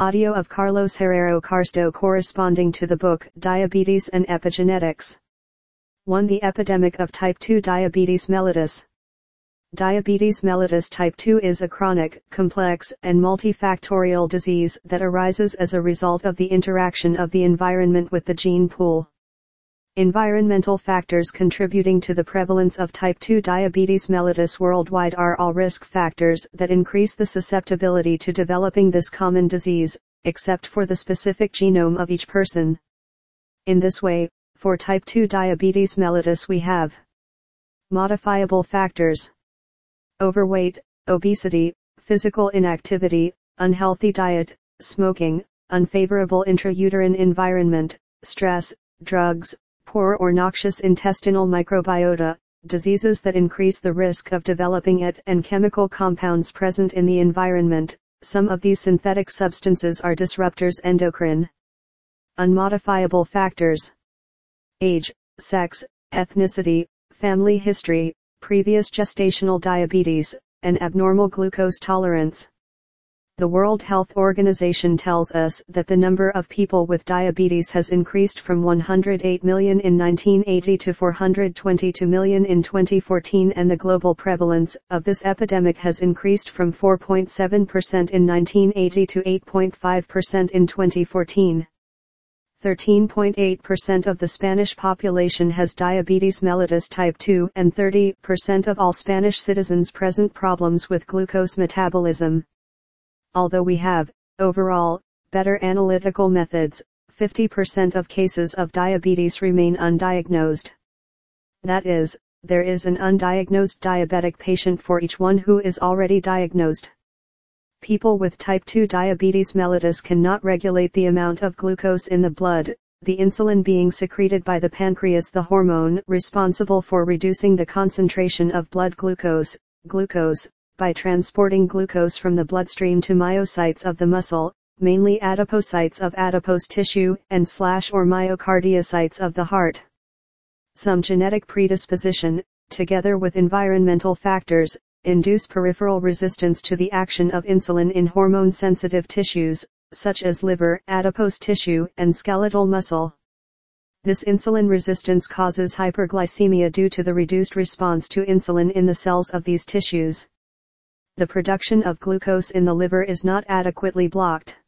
Audio of Carlos Herrero Carsto corresponding to the book Diabetes and Epigenetics. 1. The epidemic of type 2 diabetes mellitus. Diabetes mellitus type 2 is a chronic, complex, and multifactorial disease that arises as a result of the interaction of the environment with the gene pool. Environmental factors contributing to the prevalence of type 2 diabetes mellitus worldwide are all risk factors that increase the susceptibility to developing this common disease, except for the specific genome of each person. In this way, for type 2 diabetes mellitus we have modifiable factors overweight, obesity, physical inactivity, unhealthy diet, smoking, unfavorable intrauterine environment, stress, drugs, poor or noxious intestinal microbiota, diseases that increase the risk of developing it and chemical compounds present in the environment. Some of these synthetic substances are disruptors endocrine. Unmodifiable factors. Age, sex, ethnicity, family history, previous gestational diabetes, and abnormal glucose tolerance. The World Health Organization tells us that the number of people with diabetes has increased from 108 million in 1980 to 422 million in 2014 and the global prevalence of this epidemic has increased from 4.7% in 1980 to 8.5% in 2014. 13.8% of the Spanish population has diabetes mellitus type 2 and 30% of all Spanish citizens present problems with glucose metabolism. Although we have, overall, better analytical methods, 50% of cases of diabetes remain undiagnosed. That is, there is an undiagnosed diabetic patient for each one who is already diagnosed. People with type 2 diabetes mellitus cannot regulate the amount of glucose in the blood, the insulin being secreted by the pancreas the hormone responsible for reducing the concentration of blood glucose, glucose, by transporting glucose from the bloodstream to myocytes of the muscle, mainly adipocytes of adipose tissue, and slash or myocardiocytes of the heart. Some genetic predisposition, together with environmental factors, induce peripheral resistance to the action of insulin in hormone-sensitive tissues, such as liver, adipose tissue, and skeletal muscle. This insulin resistance causes hyperglycemia due to the reduced response to insulin in the cells of these tissues the production of glucose in the liver is not adequately blocked.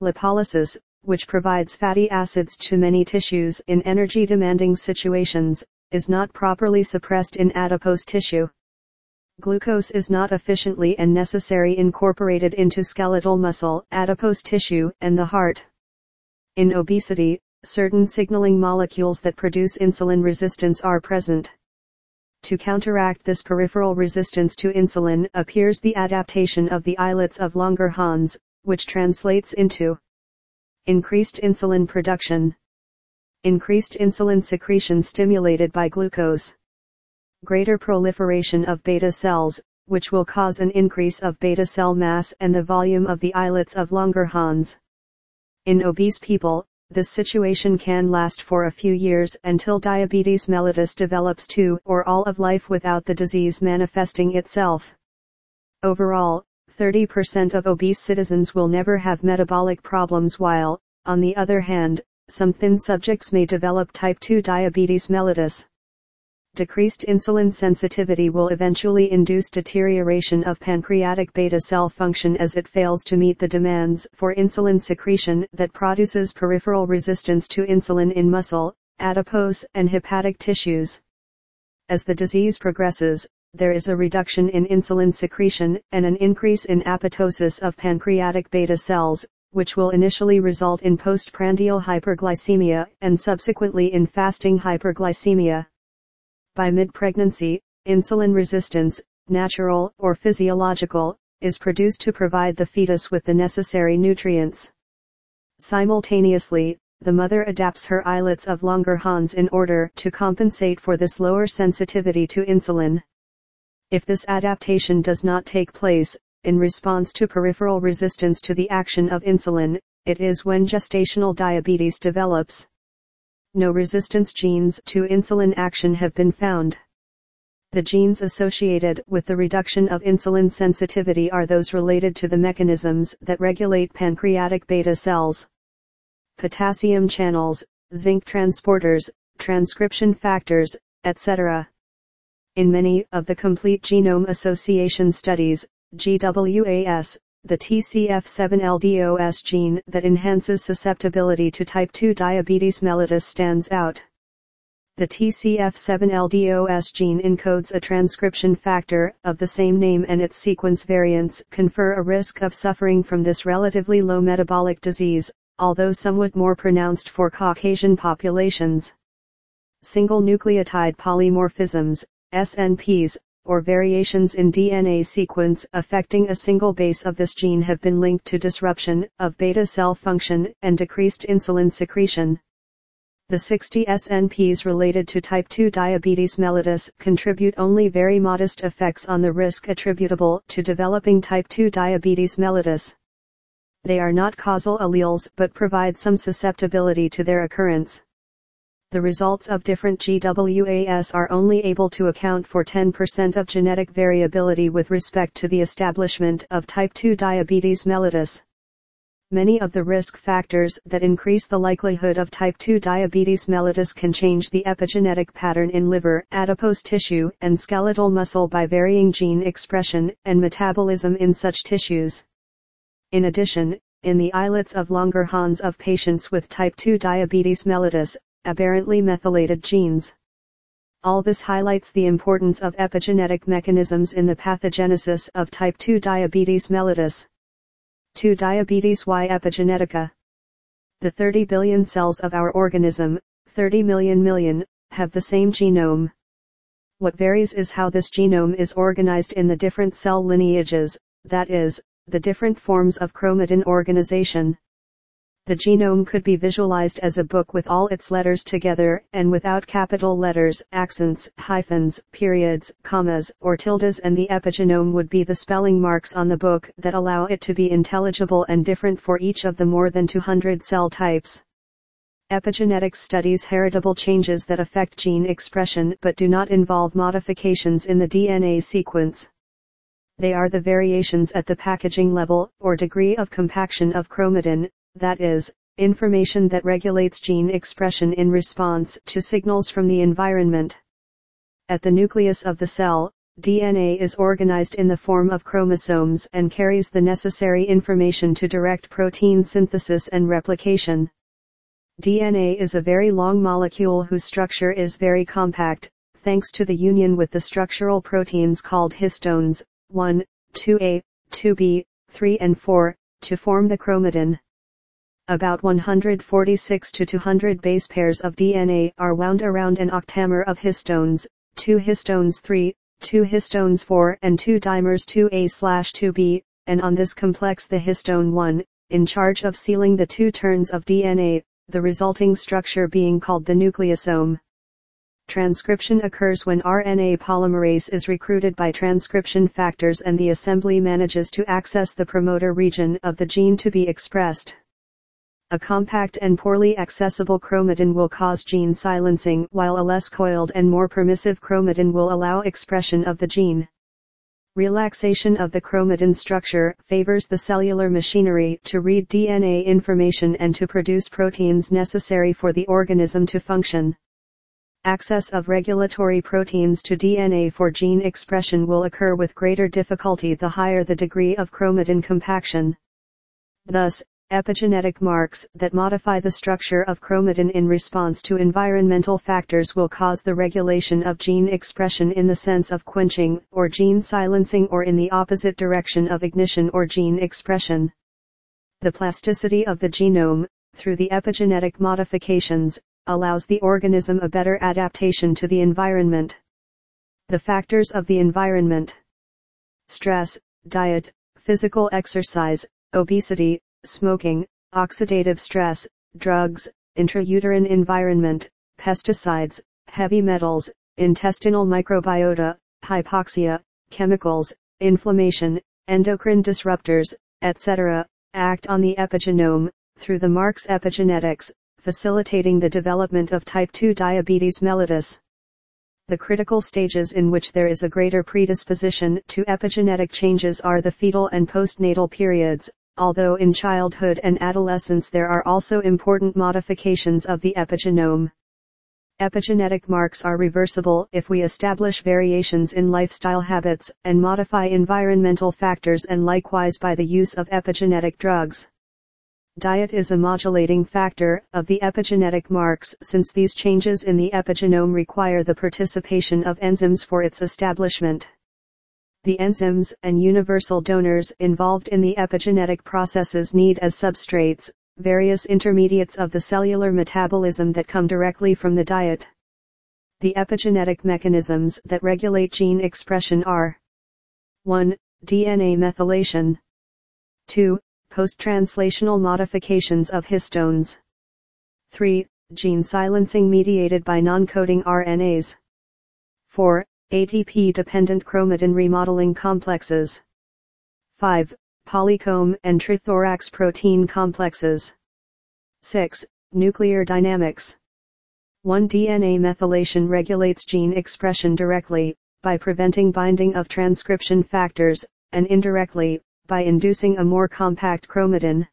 Lipolysis, which provides fatty acids to many tissues in energy-demanding situations, is not properly suppressed in adipose tissue. Glucose is not efficiently and necessary incorporated into skeletal muscle, adipose tissue, and the heart. In obesity, certain signaling molecules that produce insulin resistance are present. To counteract this peripheral resistance to insulin appears the adaptation of the islets of Langerhans, which translates into increased insulin production, increased insulin secretion stimulated by glucose, greater proliferation of beta cells, which will cause an increase of beta cell mass and the volume of the islets of Langerhans. In obese people, this situation can last for a few years until diabetes mellitus develops too or all of life without the disease manifesting itself. Overall, 30% of obese citizens will never have metabolic problems while, on the other hand, some thin subjects may develop type 2 diabetes mellitus decreased insulin sensitivity will eventually induce deterioration of pancreatic beta cell function as it fails to meet the demands for insulin secretion that produces peripheral resistance to insulin in muscle, adipose, and hepatic tissues. As the disease progresses, there is a reduction in insulin secretion and an increase in apoptosis of pancreatic beta cells, which will initially result in postprandial hyperglycemia and subsequently in fasting hyperglycemia. By mid-pregnancy, insulin resistance, natural or physiological, is produced to provide the fetus with the necessary nutrients. Simultaneously, the mother adapts her islets of Langerhans in order to compensate for this lower sensitivity to insulin. If this adaptation does not take place, in response to peripheral resistance to the action of insulin, it is when gestational diabetes develops no resistance genes to insulin action have been found. The genes associated with the reduction of insulin sensitivity are those related to the mechanisms that regulate pancreatic beta cells. Potassium channels, zinc transporters, transcription factors, etc. In many of the complete genome association studies, GWAS, the TCF7LDOS gene that enhances susceptibility to type 2 diabetes mellitus stands out. The TCF7LDOS gene encodes a transcription factor of the same name and its sequence variants confer a risk of suffering from this relatively low metabolic disease, although somewhat more pronounced for Caucasian populations. Single nucleotide polymorphisms, SNPs, or variations in DNA sequence affecting a single base of this gene have been linked to disruption of beta cell function and decreased insulin secretion. The 60 SNPs related to type 2 diabetes mellitus contribute only very modest effects on the risk attributable to developing type 2 diabetes mellitus. They are not causal alleles but provide some susceptibility to their occurrence the results of different GWAS are only able to account for 10% of genetic variability with respect to the establishment of type 2 diabetes mellitus. Many of the risk factors that increase the likelihood of type 2 diabetes mellitus can change the epigenetic pattern in liver, adipose tissue, and skeletal muscle by varying gene expression and metabolism in such tissues. In addition, in the islets of Langerhans of patients with type 2 diabetes mellitus, aberrantly methylated genes. All this highlights the importance of epigenetic mechanisms in the pathogenesis of type 2 diabetes mellitus. 2 Diabetes Y epigenetica. The 30 billion cells of our organism, 30 million million, have the same genome. What varies is how this genome is organized in the different cell lineages, that is, the different forms of chromatin organization the genome could be visualized as a book with all its letters together and without capital letters, accents, hyphens, periods, commas, or tildes and the epigenome would be the spelling marks on the book that allow it to be intelligible and different for each of the more than 200 cell types. Epigenetics studies heritable changes that affect gene expression but do not involve modifications in the DNA sequence. They are the variations at the packaging level, or degree of compaction of chromatin, that is, information that regulates gene expression in response to signals from the environment. At the nucleus of the cell, DNA is organized in the form of chromosomes and carries the necessary information to direct protein synthesis and replication. DNA is a very long molecule whose structure is very compact, thanks to the union with the structural proteins called histones, 1, 2A, 2B, 3 and 4, to form the chromatin. About 146 to 200 base pairs of DNA are wound around an octamer of histones, 2 histones 3, 2 histones 4 and 2 dimers 2A/2B, and on this complex the histone 1, in charge of sealing the two turns of DNA, the resulting structure being called the nucleosome. Transcription occurs when RNA polymerase is recruited by transcription factors and the assembly manages to access the promoter region of the gene to be expressed. A compact and poorly accessible chromatin will cause gene silencing while a less coiled and more permissive chromatin will allow expression of the gene. Relaxation of the chromatin structure favors the cellular machinery to read DNA information and to produce proteins necessary for the organism to function. Access of regulatory proteins to DNA for gene expression will occur with greater difficulty the higher the degree of chromatin compaction. Thus, Epigenetic marks that modify the structure of chromatin in response to environmental factors will cause the regulation of gene expression in the sense of quenching or gene silencing or in the opposite direction of ignition or gene expression. The plasticity of the genome, through the epigenetic modifications, allows the organism a better adaptation to the environment. The factors of the environment. Stress, diet, physical exercise, obesity, smoking, oxidative stress, drugs, intrauterine environment, pesticides, heavy metals, intestinal microbiota, hypoxia, chemicals, inflammation, endocrine disruptors, etc., act on the epigenome, through the Marks epigenetics, facilitating the development of type 2 diabetes mellitus. The critical stages in which there is a greater predisposition to epigenetic changes are the fetal and postnatal periods, although in childhood and adolescence there are also important modifications of the epigenome. Epigenetic marks are reversible if we establish variations in lifestyle habits and modify environmental factors and likewise by the use of epigenetic drugs. Diet is a modulating factor of the epigenetic marks since these changes in the epigenome require the participation of enzymes for its establishment. The enzymes and universal donors involved in the epigenetic processes need as substrates, various intermediates of the cellular metabolism that come directly from the diet. The epigenetic mechanisms that regulate gene expression are 1. DNA methylation 2 post-translational modifications of histones. 3. Gene silencing mediated by non-coding RNAs. 4. ATP-dependent chromatin remodeling complexes. 5. Polycomb and trithorax protein complexes. 6. Nuclear dynamics. 1. DNA methylation regulates gene expression directly, by preventing binding of transcription factors, and indirectly, by inducing a more compact chromatin.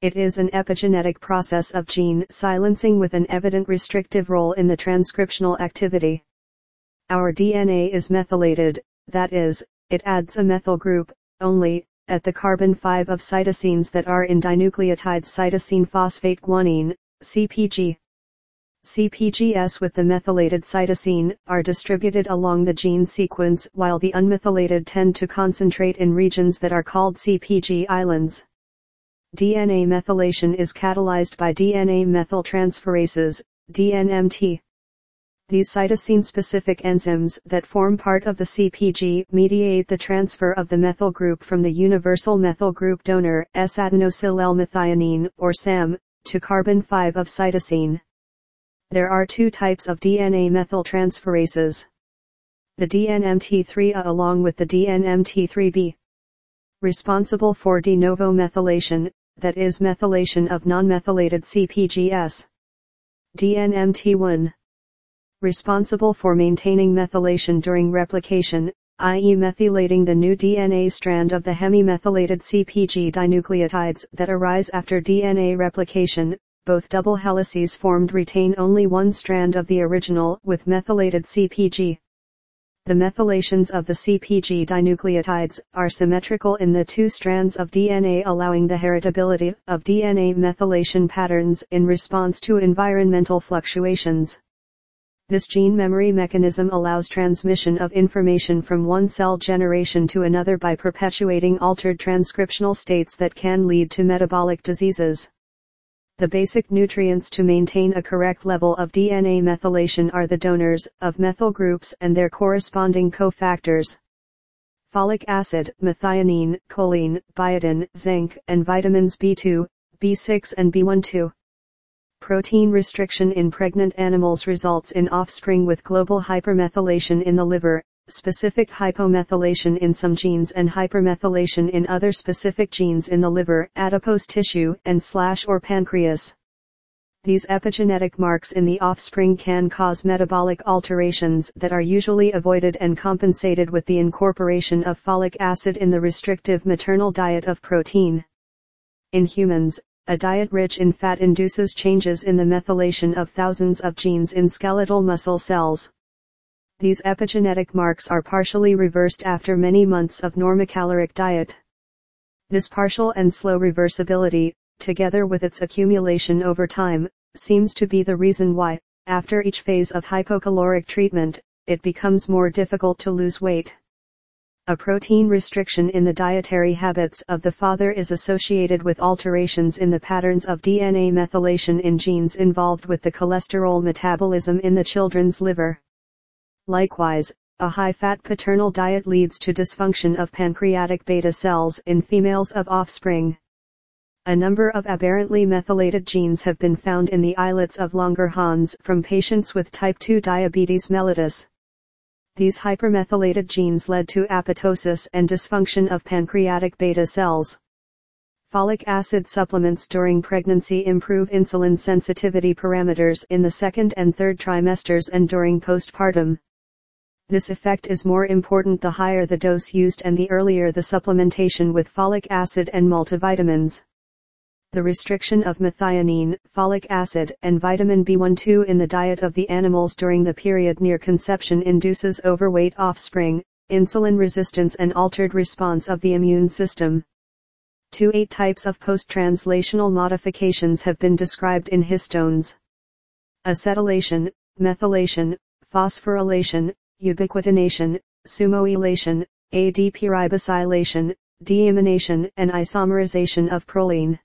It is an epigenetic process of gene silencing with an evident restrictive role in the transcriptional activity. Our DNA is methylated, that is, it adds a methyl group, only, at the carbon 5 of cytosines that are in dinucleotides cytosine phosphate guanine, CPG. CPGs with the methylated cytosine are distributed along the gene sequence while the unmethylated tend to concentrate in regions that are called CPG islands. DNA methylation is catalyzed by DNA methyltransferases, DNMT. These cytosine-specific enzymes that form part of the CPG mediate the transfer of the methyl group from the universal methyl group donor S-adenosyl L-methionine or SAM to carbon 5 of cytosine. There are two types of DNA methyltransferases. The DNMT3A along with the DNMT3B. Responsible for de novo methylation, that is methylation of non-methylated CPGs. DNMT1. Responsible for maintaining methylation during replication, i.e. methylating the new DNA strand of the hemimethylated CPG dinucleotides that arise after DNA replication, both double helices formed retain only one strand of the original with methylated CPG. The methylations of the CPG dinucleotides are symmetrical in the two strands of DNA allowing the heritability of DNA methylation patterns in response to environmental fluctuations. This gene memory mechanism allows transmission of information from one cell generation to another by perpetuating altered transcriptional states that can lead to metabolic diseases. The basic nutrients to maintain a correct level of DNA methylation are the donors of methyl groups and their corresponding cofactors. Folic acid, methionine, choline, biotin, zinc, and vitamins B2, B6 and B12. Protein restriction in pregnant animals results in offspring with global hypermethylation in the liver, specific hypomethylation in some genes and hypermethylation in other specific genes in the liver, adipose tissue, and slash or pancreas. These epigenetic marks in the offspring can cause metabolic alterations that are usually avoided and compensated with the incorporation of folic acid in the restrictive maternal diet of protein. In humans, a diet rich in fat induces changes in the methylation of thousands of genes in skeletal muscle cells. These epigenetic marks are partially reversed after many months of normocaloric diet. This partial and slow reversibility, together with its accumulation over time, seems to be the reason why, after each phase of hypocaloric treatment, it becomes more difficult to lose weight. A protein restriction in the dietary habits of the father is associated with alterations in the patterns of DNA methylation in genes involved with the cholesterol metabolism in the children's liver. Likewise, a high-fat paternal diet leads to dysfunction of pancreatic beta cells in females of offspring. A number of aberrantly methylated genes have been found in the islets of Langerhans from patients with type 2 diabetes mellitus. These hypermethylated genes led to apoptosis and dysfunction of pancreatic beta cells. Folic acid supplements during pregnancy improve insulin sensitivity parameters in the second and third trimesters and during postpartum. This effect is more important the higher the dose used and the earlier the supplementation with folic acid and multivitamins. The restriction of methionine, folic acid, and vitamin B12 in the diet of the animals during the period near conception induces overweight offspring, insulin resistance and altered response of the immune system. Two eight types of post-translational modifications have been described in histones. Acetylation, methylation, phosphorylation, ubiquitination, sumoylation, ADP ribosylation, deamination and isomerization of proline.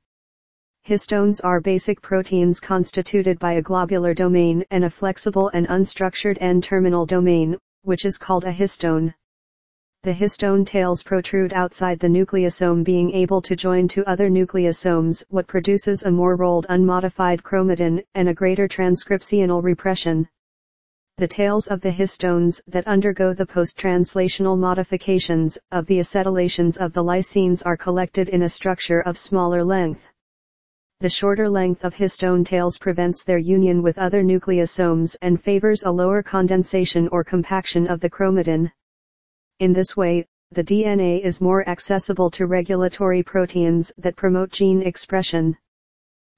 Histones are basic proteins constituted by a globular domain and a flexible and unstructured N-terminal domain, which is called a histone the histone tails protrude outside the nucleosome being able to join to other nucleosomes what produces a more rolled unmodified chromatin and a greater transcriptional repression. The tails of the histones that undergo the post-translational modifications of the acetylations of the lysines are collected in a structure of smaller length. The shorter length of histone tails prevents their union with other nucleosomes and favors a lower condensation or compaction of the chromatin. In this way, the DNA is more accessible to regulatory proteins that promote gene expression.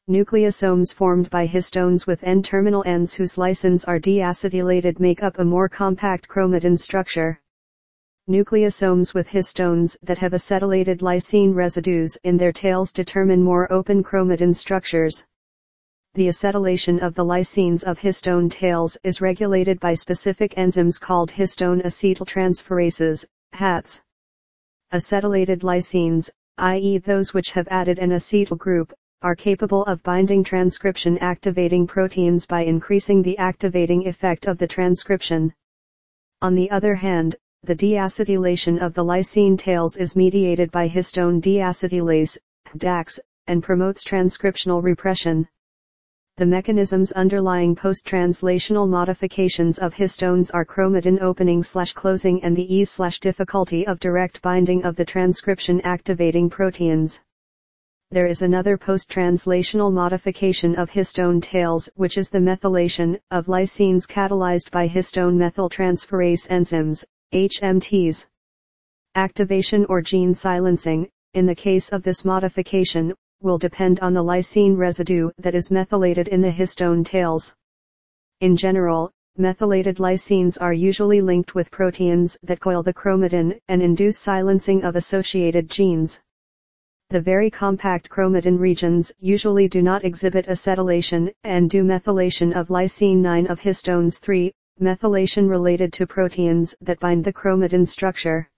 Nucleosomes formed by histones with N-terminal ends whose lysines are deacetylated make up a more compact chromatin structure. Nucleosomes with histones that have acetylated lysine residues in their tails determine more open chromatin structures. The acetylation of the lysines of histone tails is regulated by specific enzymes called histone acetyltransferases, HATs. Acetylated lysines, i.e. those which have added an acetyl group, are capable of binding transcription activating proteins by increasing the activating effect of the transcription. On the other hand, the deacetylation of the lysine tails is mediated by histone deacetylase, DAX, and promotes transcriptional repression the mechanisms underlying post-translational modifications of histones are chromatin opening slash closing and the ease slash difficulty of direct binding of the transcription activating proteins. There is another post-translational modification of histone tails which is the methylation of lysines catalyzed by histone methyltransferase enzymes, HMTs. Activation or gene silencing, in the case of this modification, will depend on the lysine residue that is methylated in the histone tails. In general, methylated lysines are usually linked with proteins that coil the chromatin and induce silencing of associated genes. The very compact chromatin regions usually do not exhibit acetylation and do methylation of lysine 9 of histones 3, methylation related to proteins that bind the chromatin structure.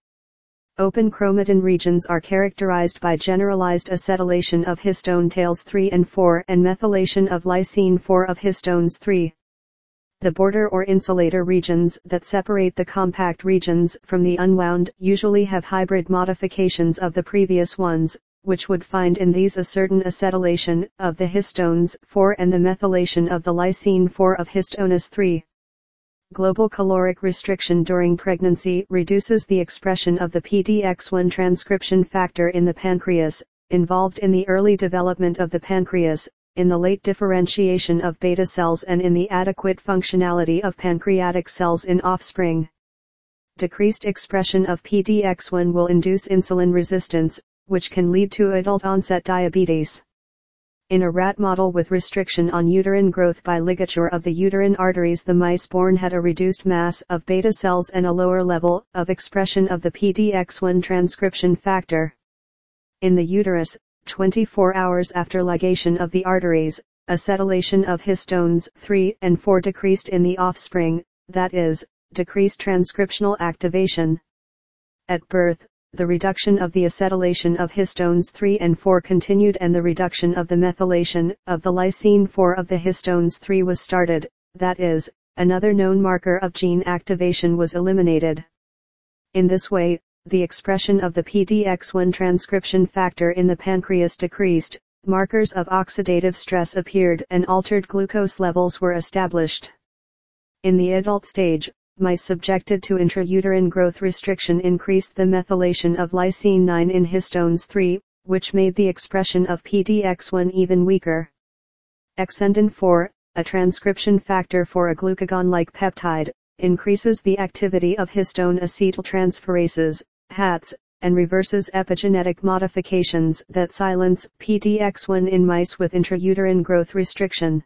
Open chromatin regions are characterized by generalized acetylation of histone tails 3 and 4 and methylation of lysine 4 of histones 3. The border or insulator regions that separate the compact regions from the unwound usually have hybrid modifications of the previous ones, which would find in these a certain acetylation of the histones 4 and the methylation of the lysine 4 of histones 3 global caloric restriction during pregnancy reduces the expression of the PDX1 transcription factor in the pancreas, involved in the early development of the pancreas, in the late differentiation of beta cells and in the adequate functionality of pancreatic cells in offspring. Decreased expression of PDX1 will induce insulin resistance, which can lead to adult onset diabetes. In a rat model with restriction on uterine growth by ligature of the uterine arteries the mice born had a reduced mass of beta cells and a lower level of expression of the PDX1 transcription factor. In the uterus, 24 hours after ligation of the arteries, acetylation of histones 3 and 4 decreased in the offspring, that is, decreased transcriptional activation. At birth, the reduction of the acetylation of histones 3 and 4 continued and the reduction of the methylation of the lysine 4 of the histones 3 was started, that is, another known marker of gene activation was eliminated. In this way, the expression of the PDX1 transcription factor in the pancreas decreased, markers of oxidative stress appeared and altered glucose levels were established. In the adult stage, mice subjected to intrauterine growth restriction increased the methylation of lysine 9 in histones 3, which made the expression of PDX1 even weaker. Exendin 4, a transcription factor for a glucagon-like peptide, increases the activity of histone acetyltransferases, HATs, and reverses epigenetic modifications that silence PDX1 in mice with intrauterine growth restriction.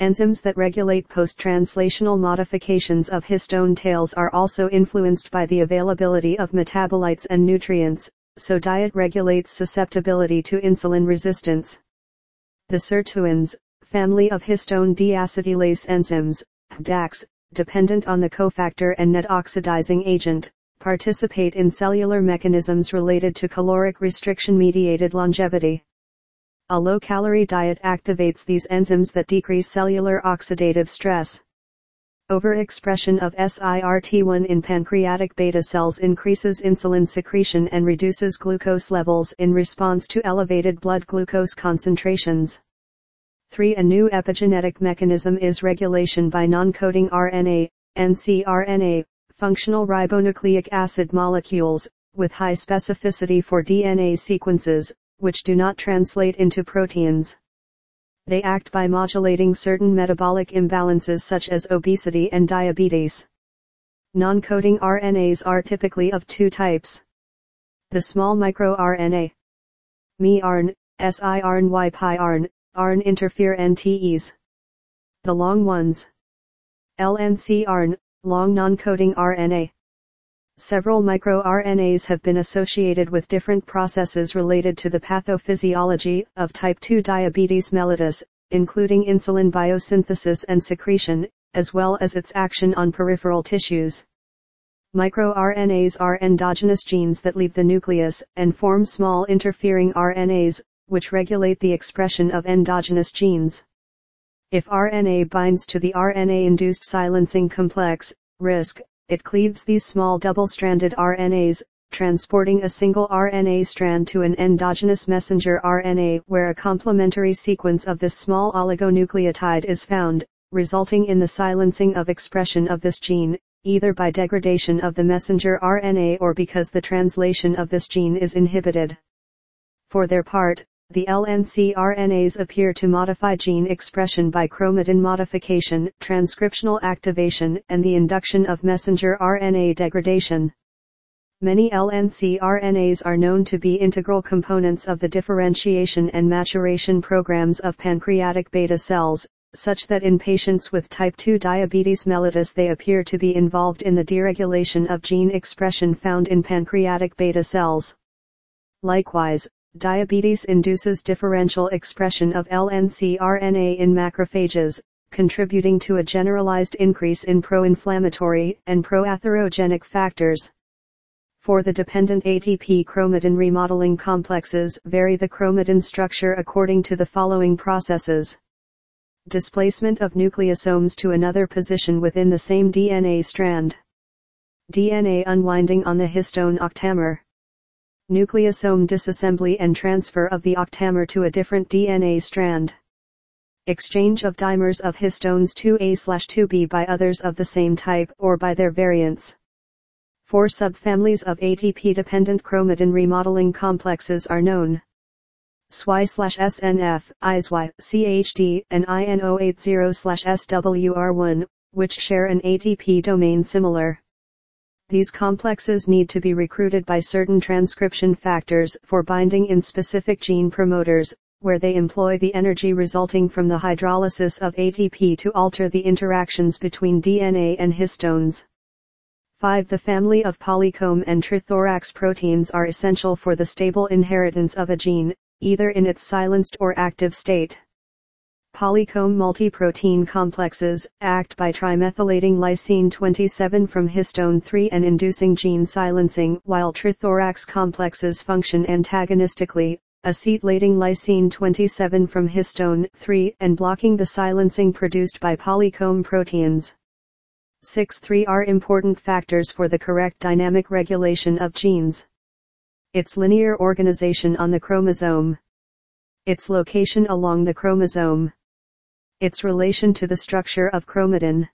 Enzymes that regulate post-translational modifications of histone tails are also influenced by the availability of metabolites and nutrients, so diet regulates susceptibility to insulin resistance. The sirtuins, family of histone deacetylase enzymes, DACs, dependent on the cofactor and net oxidizing agent, participate in cellular mechanisms related to caloric restriction-mediated longevity. A low-calorie diet activates these enzymes that decrease cellular oxidative stress. Overexpression of SIRT1 in pancreatic beta cells increases insulin secretion and reduces glucose levels in response to elevated blood glucose concentrations. 3. A new epigenetic mechanism is regulation by non-coding RNA, ncRNA, functional ribonucleic acid molecules, with high specificity for DNA sequences, which do not translate into proteins. They act by modulating certain metabolic imbalances such as obesity and diabetes. Non-coding RNAs are typically of two types. The small microRNA, miRNA, siRNA, YPiRNA, RNA interfere NTEs. The long ones, LNCRNA, long non-coding RNA. Several microRNAs have been associated with different processes related to the pathophysiology of type 2 diabetes mellitus, including insulin biosynthesis and secretion, as well as its action on peripheral tissues. MicroRNAs are endogenous genes that leave the nucleus and form small interfering RNAs, which regulate the expression of endogenous genes. If RNA binds to the RNA-induced silencing complex, RISC, it cleaves these small double-stranded RNAs, transporting a single RNA strand to an endogenous messenger RNA where a complementary sequence of this small oligonucleotide is found, resulting in the silencing of expression of this gene, either by degradation of the messenger RNA or because the translation of this gene is inhibited. For their part, the LNC-RNAs appear to modify gene expression by chromatin modification, transcriptional activation, and the induction of messenger RNA degradation. Many LNC-RNAs are known to be integral components of the differentiation and maturation programs of pancreatic beta cells, such that in patients with type 2 diabetes mellitus they appear to be involved in the deregulation of gene expression found in pancreatic beta cells. Likewise, diabetes induces differential expression of LNC-RNA in macrophages, contributing to a generalized increase in pro-inflammatory and pro-atherogenic factors. For the dependent ATP chromatin remodeling complexes vary the chromatin structure according to the following processes. Displacement of nucleosomes to another position within the same DNA strand. DNA unwinding on the histone octamer nucleosome disassembly and transfer of the octamer to a different DNA strand. Exchange of dimers of histones 2A/2B by others of the same type or by their variants. Four subfamilies of ATP-dependent chromatin remodeling complexes are known. SY/SNF, ISY, CHD, and INO80/SWR1, which share an ATP domain similar. These complexes need to be recruited by certain transcription factors for binding in specific gene promoters, where they employ the energy resulting from the hydrolysis of ATP to alter the interactions between DNA and histones. 5. The family of polycomb and trithorax proteins are essential for the stable inheritance of a gene, either in its silenced or active state. Polycomb multiprotein complexes act by trimethylating lysine 27 from histone 3 and inducing gene silencing while trithorax complexes function antagonistically, acetylating lysine 27 from histone 3 and blocking the silencing produced by polycomb proteins. 6-3 are important factors for the correct dynamic regulation of genes. Its linear organization on the chromosome. Its location along the chromosome its relation to the structure of chromatin.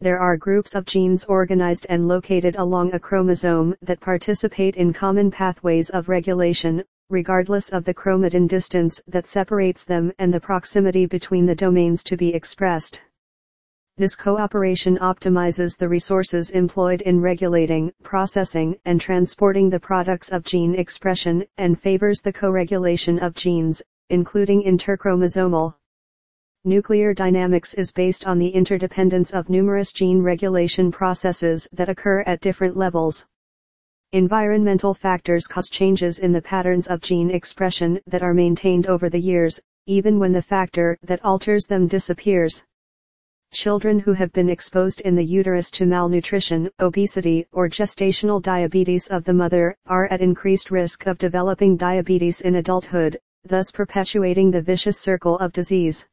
There are groups of genes organized and located along a chromosome that participate in common pathways of regulation, regardless of the chromatin distance that separates them and the proximity between the domains to be expressed. This cooperation optimizes the resources employed in regulating, processing, and transporting the products of gene expression, and favors the co-regulation of genes, including interchromosomal. Nuclear dynamics is based on the interdependence of numerous gene regulation processes that occur at different levels. Environmental factors cause changes in the patterns of gene expression that are maintained over the years, even when the factor that alters them disappears. Children who have been exposed in the uterus to malnutrition, obesity, or gestational diabetes of the mother, are at increased risk of developing diabetes in adulthood, thus perpetuating the vicious circle of disease.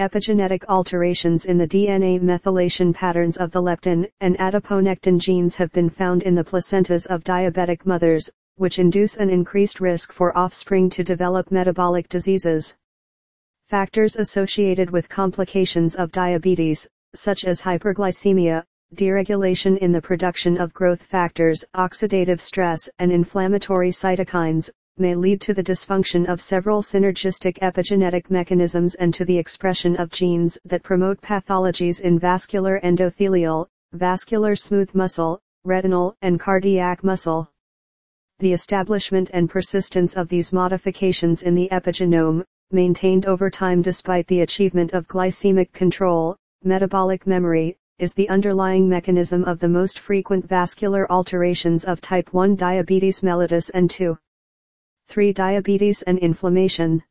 Epigenetic alterations in the DNA methylation patterns of the leptin and adiponectin genes have been found in the placentas of diabetic mothers, which induce an increased risk for offspring to develop metabolic diseases. Factors associated with complications of diabetes, such as hyperglycemia, deregulation in the production of growth factors, oxidative stress, and inflammatory cytokines, may lead to the dysfunction of several synergistic epigenetic mechanisms and to the expression of genes that promote pathologies in vascular endothelial, vascular smooth muscle, retinal, and cardiac muscle. The establishment and persistence of these modifications in the epigenome, maintained over time despite the achievement of glycemic control, metabolic memory, is the underlying mechanism of the most frequent vascular alterations of type 1 diabetes mellitus and 2. 3. Diabetes and inflammation.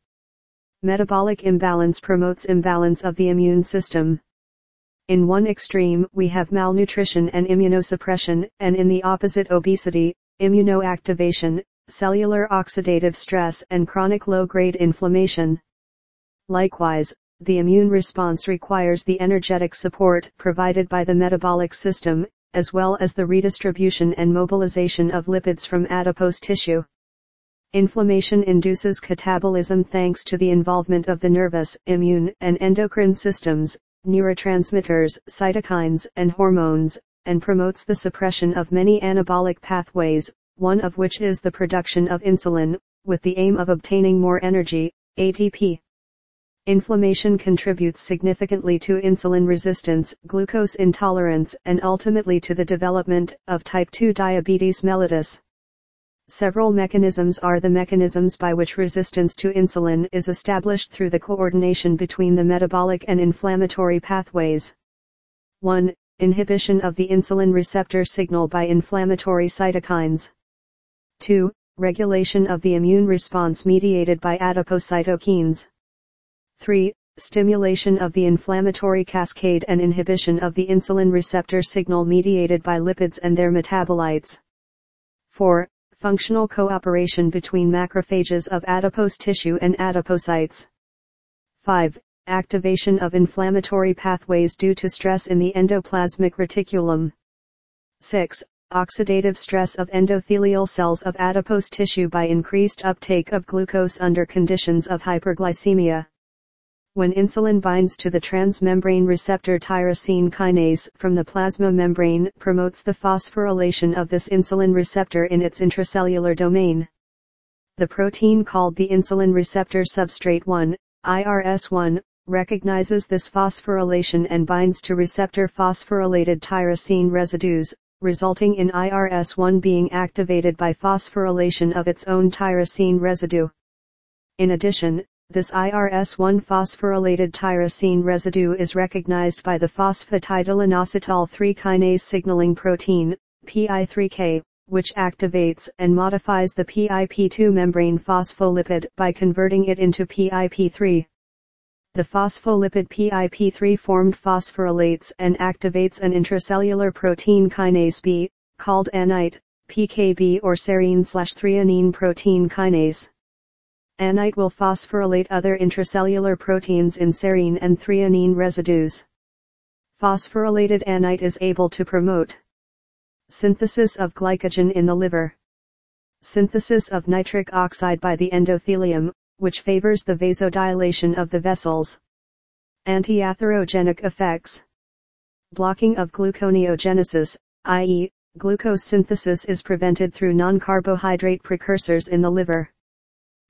Metabolic imbalance promotes imbalance of the immune system. In one extreme, we have malnutrition and immunosuppression, and in the opposite obesity, immunoactivation, cellular oxidative stress and chronic low-grade inflammation. Likewise, the immune response requires the energetic support provided by the metabolic system, as well as the redistribution and mobilization of lipids from adipose tissue. Inflammation induces catabolism thanks to the involvement of the nervous, immune, and endocrine systems, neurotransmitters, cytokines, and hormones, and promotes the suppression of many anabolic pathways, one of which is the production of insulin, with the aim of obtaining more energy, ATP. Inflammation contributes significantly to insulin resistance, glucose intolerance, and ultimately to the development of type 2 diabetes mellitus. Several mechanisms are the mechanisms by which resistance to insulin is established through the coordination between the metabolic and inflammatory pathways. 1. Inhibition of the insulin receptor signal by inflammatory cytokines. 2. Regulation of the immune response mediated by adipocytokines. 3. Stimulation of the inflammatory cascade and inhibition of the insulin receptor signal mediated by lipids and their metabolites. 4 functional cooperation between macrophages of adipose tissue and adipocytes. 5. Activation of inflammatory pathways due to stress in the endoplasmic reticulum. 6. Oxidative stress of endothelial cells of adipose tissue by increased uptake of glucose under conditions of hyperglycemia when insulin binds to the transmembrane receptor tyrosine kinase from the plasma membrane promotes the phosphorylation of this insulin receptor in its intracellular domain. The protein called the insulin receptor substrate 1, IRS1, recognizes this phosphorylation and binds to receptor phosphorylated tyrosine residues, resulting in IRS1 being activated by phosphorylation of its own tyrosine residue. In addition, this IRS1 phosphorylated tyrosine residue is recognized by the phosphatidylinositol 3 kinase signaling protein, PI3K, which activates and modifies the PIP2 membrane phospholipid by converting it into PIP3. The phospholipid PIP3 formed phosphorylates and activates an intracellular protein kinase B, called ANITE, PKB or serine-threonine protein kinase. Anite will phosphorylate other intracellular proteins in serine and threonine residues. Phosphorylated anite is able to promote synthesis of glycogen in the liver, synthesis of nitric oxide by the endothelium, which favors the vasodilation of the vessels, antiatherogenic effects, blocking of gluconeogenesis, i.e., glucose synthesis is prevented through non-carbohydrate precursors in the liver.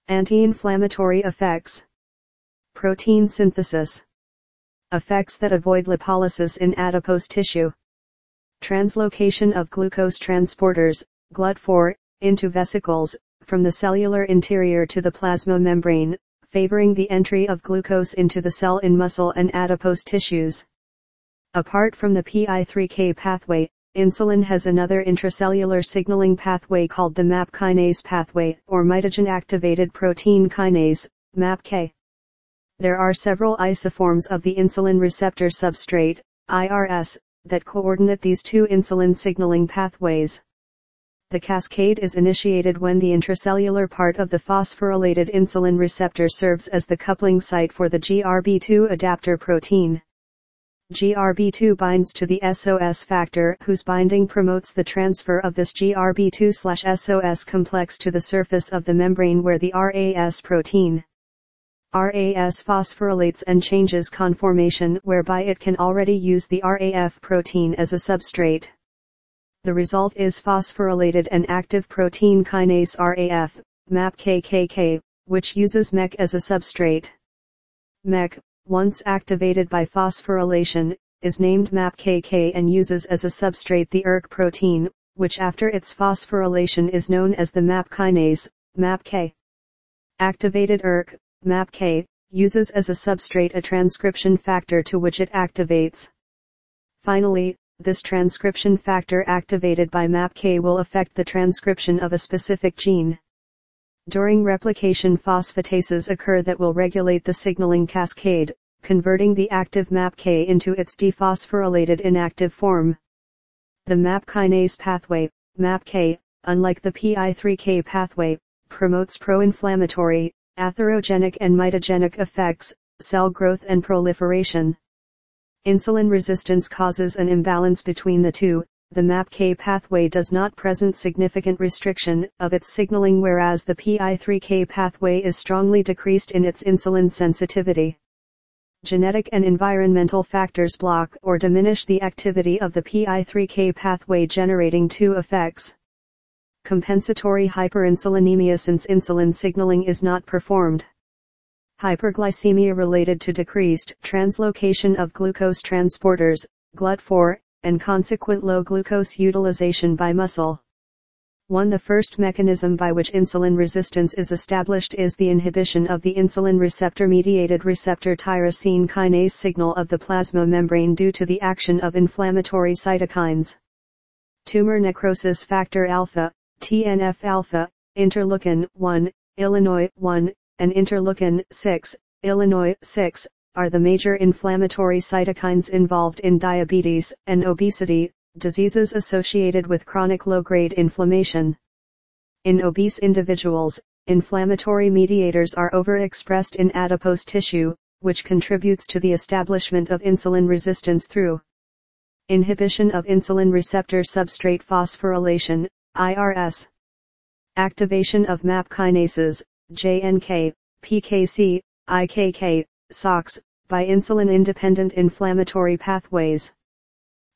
Anti-inflammatory effects. Protein synthesis. Effects that avoid lipolysis in adipose tissue. Translocation of glucose transporters, GLUT4, into vesicles, from the cellular interior to the plasma membrane, favoring the entry of glucose into the cell in muscle and adipose tissues. Apart from the PI3K pathway, insulin has another intracellular signaling pathway called the MAP kinase pathway or mitogen activated protein kinase, MAPK. There are several isoforms of the insulin receptor substrate, IRS, that coordinate these two insulin signaling pathways. The cascade is initiated when the intracellular part of the phosphorylated insulin receptor serves as the coupling site for the GRB2 adapter protein. GRB2 binds to the SOS factor whose binding promotes the transfer of this GRB2-SOS complex to the surface of the membrane where the RAS protein RAS phosphorylates and changes conformation whereby it can already use the RAF protein as a substrate. The result is phosphorylated and active protein kinase RAF, MAPKKK, which uses MEK as a substrate. MEK, once activated by phosphorylation, is named MAPKK and uses as a substrate the ERK protein, which after its phosphorylation is known as the MAP kinase, MAPK. Activated ERK, MAPK, uses as a substrate a transcription factor to which it activates. Finally, this transcription factor activated by MAPK will affect the transcription of a specific gene. During replication phosphatases occur that will regulate the signaling cascade, converting the active MAPK into its dephosphorylated inactive form. The MAP kinase pathway, MAPK, unlike the PI3K pathway, promotes pro-inflammatory, atherogenic and mitogenic effects, cell growth and proliferation. Insulin resistance causes an imbalance between the two, the MAPK pathway does not present significant restriction of its signaling whereas the PI3K pathway is strongly decreased in its insulin sensitivity. Genetic and environmental factors block or diminish the activity of the PI3K pathway generating two effects. Compensatory hyperinsulinemia since insulin signaling is not performed. Hyperglycemia related to decreased translocation of glucose transporters, GLUT4, and consequent low glucose utilization by muscle. 1. The first mechanism by which insulin resistance is established is the inhibition of the insulin receptor-mediated receptor tyrosine kinase signal of the plasma membrane due to the action of inflammatory cytokines. Tumor necrosis factor alpha, TNF-alpha, interleukin 1, Illinois 1, and interleukin 6, Illinois 6, are the major inflammatory cytokines involved in diabetes and obesity, diseases associated with chronic low-grade inflammation. In obese individuals, inflammatory mediators are overexpressed in adipose tissue, which contributes to the establishment of insulin resistance through inhibition of insulin receptor substrate phosphorylation, IRS, activation of MAP kinases, JNK, PKC, IKK, SOX, by insulin-independent inflammatory pathways.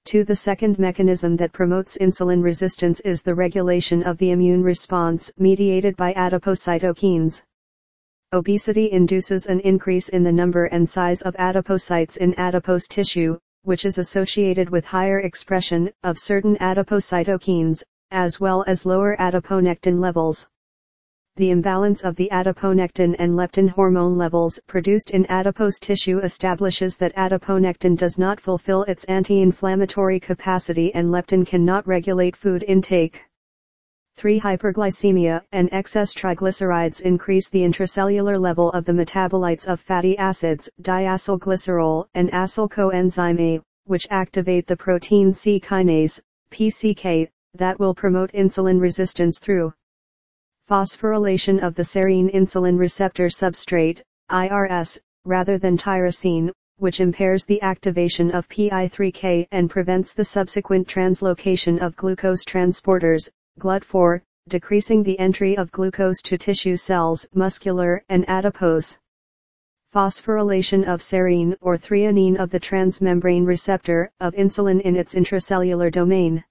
2. The second mechanism that promotes insulin resistance is the regulation of the immune response mediated by adipocytokines. Obesity induces an increase in the number and size of adipocytes in adipose tissue, which is associated with higher expression of certain adipocytokines, as well as lower adiponectin levels the imbalance of the adiponectin and leptin hormone levels produced in adipose tissue establishes that adiponectin does not fulfill its anti-inflammatory capacity and leptin cannot regulate food intake. 3. Hyperglycemia and excess triglycerides increase the intracellular level of the metabolites of fatty acids, diacylglycerol and acyl coenzyme A, which activate the protein C kinase, PCK, that will promote insulin resistance through phosphorylation of the serine insulin receptor substrate, IRS, rather than tyrosine, which impairs the activation of PI3K and prevents the subsequent translocation of glucose transporters, GLUT4, decreasing the entry of glucose to tissue cells, muscular and adipose. Phosphorylation of serine or threonine of the transmembrane receptor of insulin in its intracellular domain.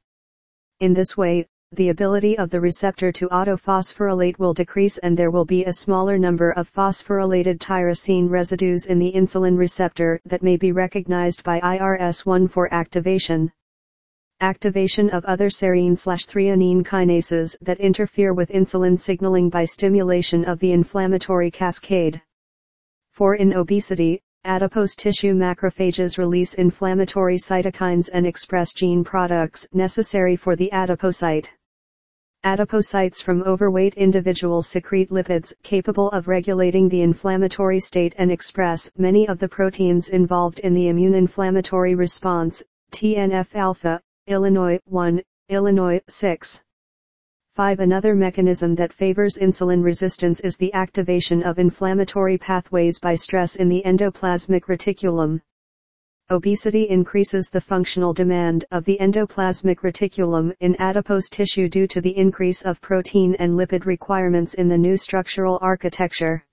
In this way, the ability of the receptor to autophosphorylate will decrease and there will be a smaller number of phosphorylated tyrosine residues in the insulin receptor that may be recognized by IRS1 for activation. Activation of other serine-threonine kinases that interfere with insulin signaling by stimulation of the inflammatory cascade. For in obesity, adipose tissue macrophages release inflammatory cytokines and express gene products necessary for the adipocyte. Adipocytes from overweight individuals secrete lipids capable of regulating the inflammatory state and express many of the proteins involved in the immune inflammatory response, TNF-alpha, Illinois 1, Illinois 6. 5. Another mechanism that favors insulin resistance is the activation of inflammatory pathways by stress in the endoplasmic reticulum. Obesity increases the functional demand of the endoplasmic reticulum in adipose tissue due to the increase of protein and lipid requirements in the new structural architecture.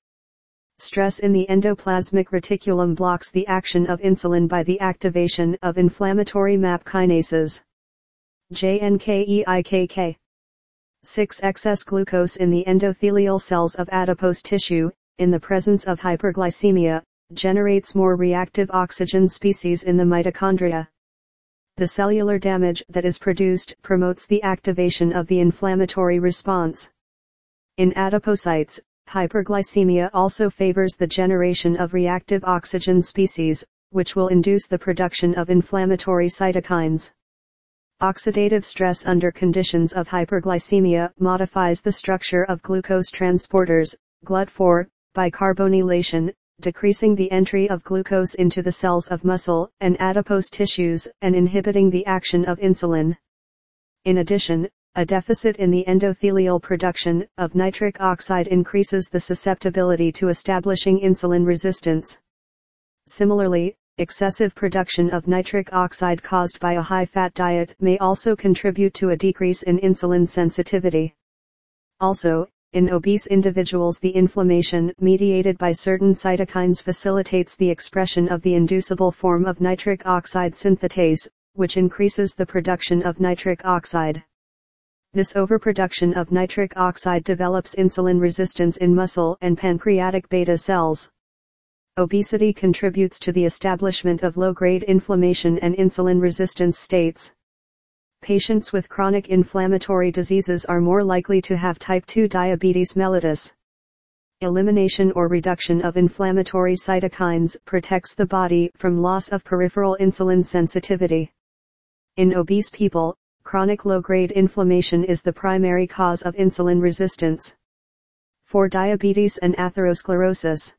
Stress in the endoplasmic reticulum blocks the action of insulin by the activation of inflammatory MAP kinases. JNKEIKK 6. Excess glucose in the endothelial cells of adipose tissue, in the presence of hyperglycemia, generates more reactive oxygen species in the mitochondria. The cellular damage that is produced promotes the activation of the inflammatory response. In adipocytes, hyperglycemia also favors the generation of reactive oxygen species, which will induce the production of inflammatory cytokines. Oxidative stress under conditions of hyperglycemia modifies the structure of glucose transporters, GLUT4, by carbonylation, decreasing the entry of glucose into the cells of muscle and adipose tissues and inhibiting the action of insulin. In addition, a deficit in the endothelial production of nitric oxide increases the susceptibility to establishing insulin resistance. Similarly, excessive production of nitric oxide caused by a high-fat diet may also contribute to a decrease in insulin sensitivity. Also, in obese individuals the inflammation mediated by certain cytokines facilitates the expression of the inducible form of nitric oxide synthetase, which increases the production of nitric oxide. This overproduction of nitric oxide develops insulin resistance in muscle and pancreatic beta cells. Obesity contributes to the establishment of low-grade inflammation and insulin resistance states patients with chronic inflammatory diseases are more likely to have type 2 diabetes mellitus. Elimination or reduction of inflammatory cytokines protects the body from loss of peripheral insulin sensitivity. In obese people, chronic low-grade inflammation is the primary cause of insulin resistance. For diabetes and atherosclerosis,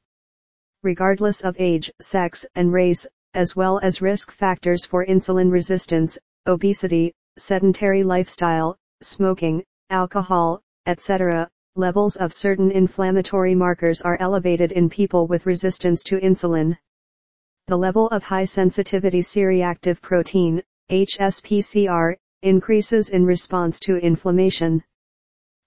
regardless of age, sex, and race, as well as risk factors for insulin resistance, obesity, sedentary lifestyle, smoking, alcohol, etc., levels of certain inflammatory markers are elevated in people with resistance to insulin. The level of high sensitivity C-reactive protein, HSPCR, increases in response to inflammation.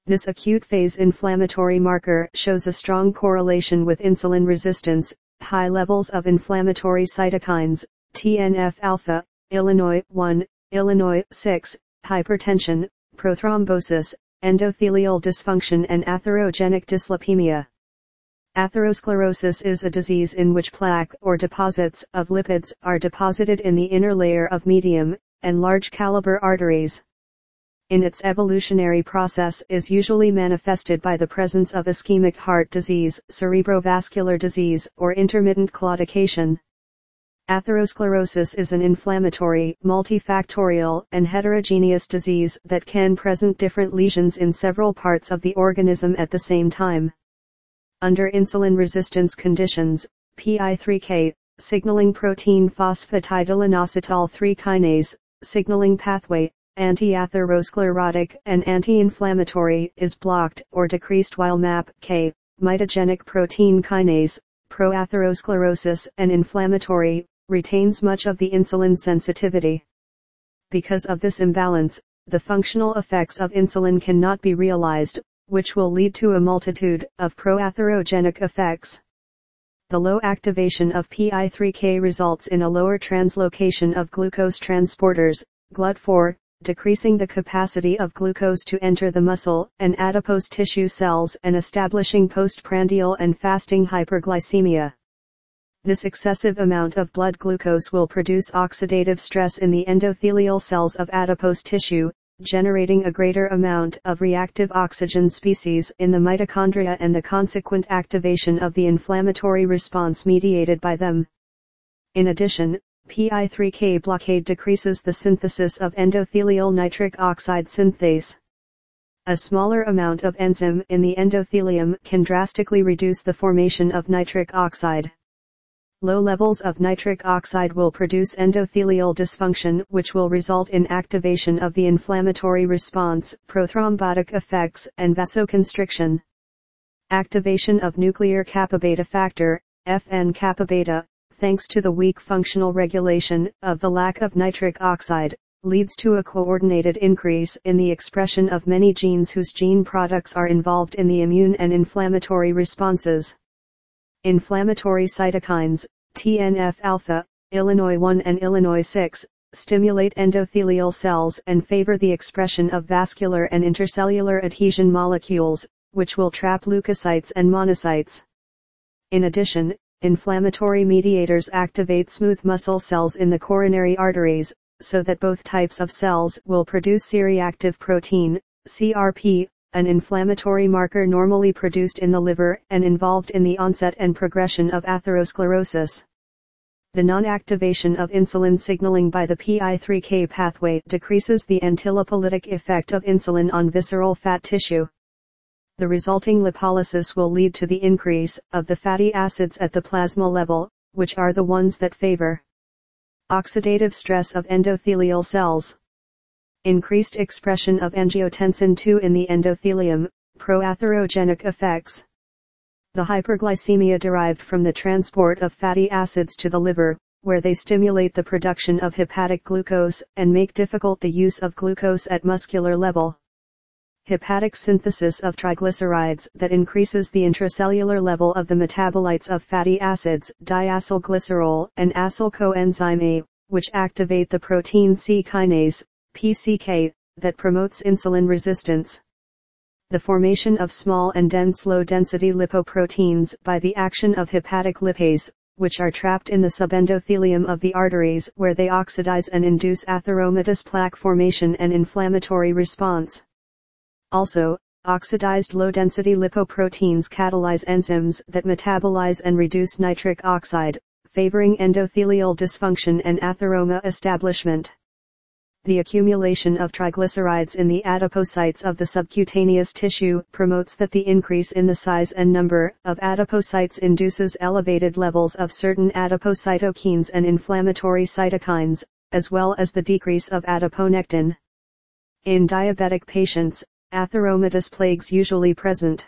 This acute phase inflammatory marker shows a strong correlation with insulin resistance, high levels of inflammatory cytokines, TNF-alpha, Illinois 1, Illinois 6, hypertension, prothrombosis, endothelial dysfunction and atherogenic dyslipemia. Atherosclerosis is a disease in which plaque or deposits of lipids are deposited in the inner layer of medium and large caliber arteries. In its evolutionary process is usually manifested by the presence of ischemic heart disease, cerebrovascular disease, or intermittent claudication. Atherosclerosis is an inflammatory, multifactorial, and heterogeneous disease that can present different lesions in several parts of the organism at the same time. Under insulin resistance conditions, PI3K, signaling protein phosphatidylinositol 3 kinase, signaling pathway, anti-atherosclerotic and anti-inflammatory is blocked or decreased while MAP-K, mitogenic protein kinase, pro-atherosclerosis and inflammatory, retains much of the insulin sensitivity. Because of this imbalance, the functional effects of insulin cannot be realized, which will lead to a multitude of proatherogenic effects. The low activation of PI3K results in a lower translocation of glucose transporters, GLUT4, decreasing the capacity of glucose to enter the muscle and adipose tissue cells and establishing postprandial and fasting hyperglycemia. This excessive amount of blood glucose will produce oxidative stress in the endothelial cells of adipose tissue, generating a greater amount of reactive oxygen species in the mitochondria and the consequent activation of the inflammatory response mediated by them. In addition, PI3K blockade decreases the synthesis of endothelial nitric oxide synthase. A smaller amount of enzyme in the endothelium can drastically reduce the formation of nitric oxide. Low levels of nitric oxide will produce endothelial dysfunction which will result in activation of the inflammatory response, prothrombotic effects, and vasoconstriction. Activation of nuclear kappa beta factor, FN kappa beta, thanks to the weak functional regulation of the lack of nitric oxide, leads to a coordinated increase in the expression of many genes whose gene products are involved in the immune and inflammatory responses. Inflammatory cytokines, TNF-alpha, Illinois 1 and Illinois 6, stimulate endothelial cells and favor the expression of vascular and intercellular adhesion molecules, which will trap leukocytes and monocytes. In addition, inflammatory mediators activate smooth muscle cells in the coronary arteries, so that both types of cells will produce C-reactive protein, CRP, an inflammatory marker normally produced in the liver and involved in the onset and progression of atherosclerosis. The non-activation of insulin signaling by the PI3K pathway decreases the antilipolytic effect of insulin on visceral fat tissue. The resulting lipolysis will lead to the increase of the fatty acids at the plasma level, which are the ones that favor oxidative stress of endothelial cells increased expression of angiotensin II in the endothelium, proatherogenic effects. The hyperglycemia derived from the transport of fatty acids to the liver, where they stimulate the production of hepatic glucose and make difficult the use of glucose at muscular level. Hepatic synthesis of triglycerides that increases the intracellular level of the metabolites of fatty acids, diacylglycerol and acyl coenzyme A, which activate the protein C kinase, PCK, that promotes insulin resistance. The formation of small and dense low-density lipoproteins by the action of hepatic lipase, which are trapped in the subendothelium of the arteries where they oxidize and induce atheromatous plaque formation and inflammatory response. Also, oxidized low-density lipoproteins catalyze enzymes that metabolize and reduce nitric oxide, favoring endothelial dysfunction and atheroma establishment the accumulation of triglycerides in the adipocytes of the subcutaneous tissue promotes that the increase in the size and number of adipocytes induces elevated levels of certain adipocytokines and inflammatory cytokines, as well as the decrease of adiponectin. In diabetic patients, atheromatous plagues usually present.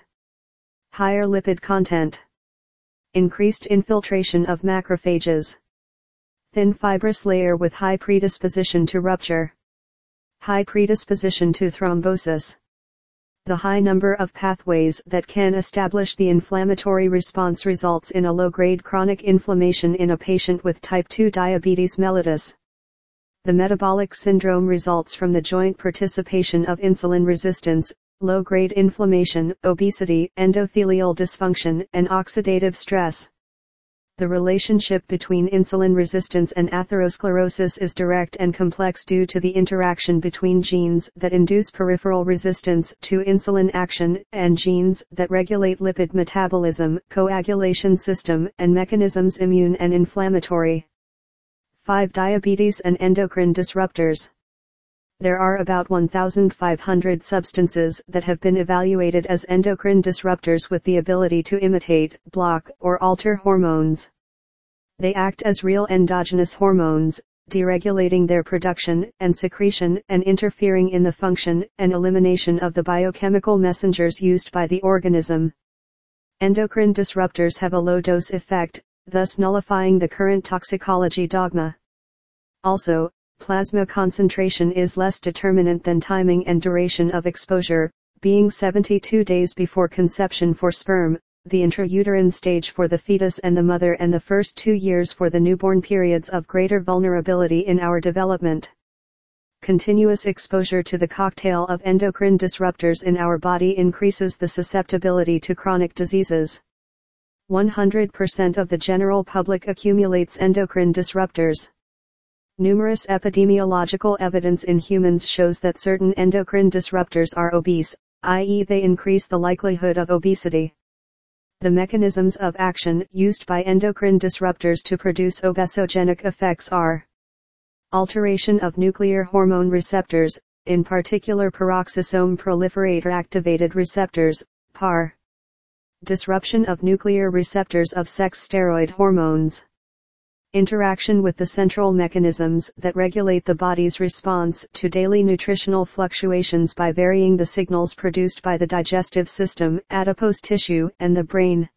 Higher lipid content. Increased infiltration of macrophages. Thin fibrous layer with high predisposition to rupture. High predisposition to thrombosis. The high number of pathways that can establish the inflammatory response results in a low-grade chronic inflammation in a patient with type 2 diabetes mellitus. The metabolic syndrome results from the joint participation of insulin resistance, low-grade inflammation, obesity, endothelial dysfunction, and oxidative stress. The relationship between insulin resistance and atherosclerosis is direct and complex due to the interaction between genes that induce peripheral resistance to insulin action and genes that regulate lipid metabolism, coagulation system, and mechanisms immune and inflammatory. 5. Diabetes and endocrine disruptors. There are about 1,500 substances that have been evaluated as endocrine disruptors with the ability to imitate, block, or alter hormones. They act as real endogenous hormones, deregulating their production and secretion and interfering in the function and elimination of the biochemical messengers used by the organism. Endocrine disruptors have a low dose effect, thus nullifying the current toxicology dogma. Also, plasma concentration is less determinant than timing and duration of exposure, being 72 days before conception for sperm, the intrauterine stage for the fetus and the mother and the first two years for the newborn periods of greater vulnerability in our development. continuous exposure to the cocktail of endocrine disruptors in our body increases the susceptibility to chronic diseases. 100% of the general public accumulates endocrine disruptors. Numerous epidemiological evidence in humans shows that certain endocrine disruptors are obese, i.e. they increase the likelihood of obesity. The mechanisms of action used by endocrine disruptors to produce obesogenic effects are alteration of nuclear hormone receptors, in particular peroxisome proliferator activated receptors, PAR. Disruption of nuclear receptors of sex steroid hormones. Interaction with the central mechanisms that regulate the body's response to daily nutritional fluctuations by varying the signals produced by the digestive system, adipose tissue, and the brain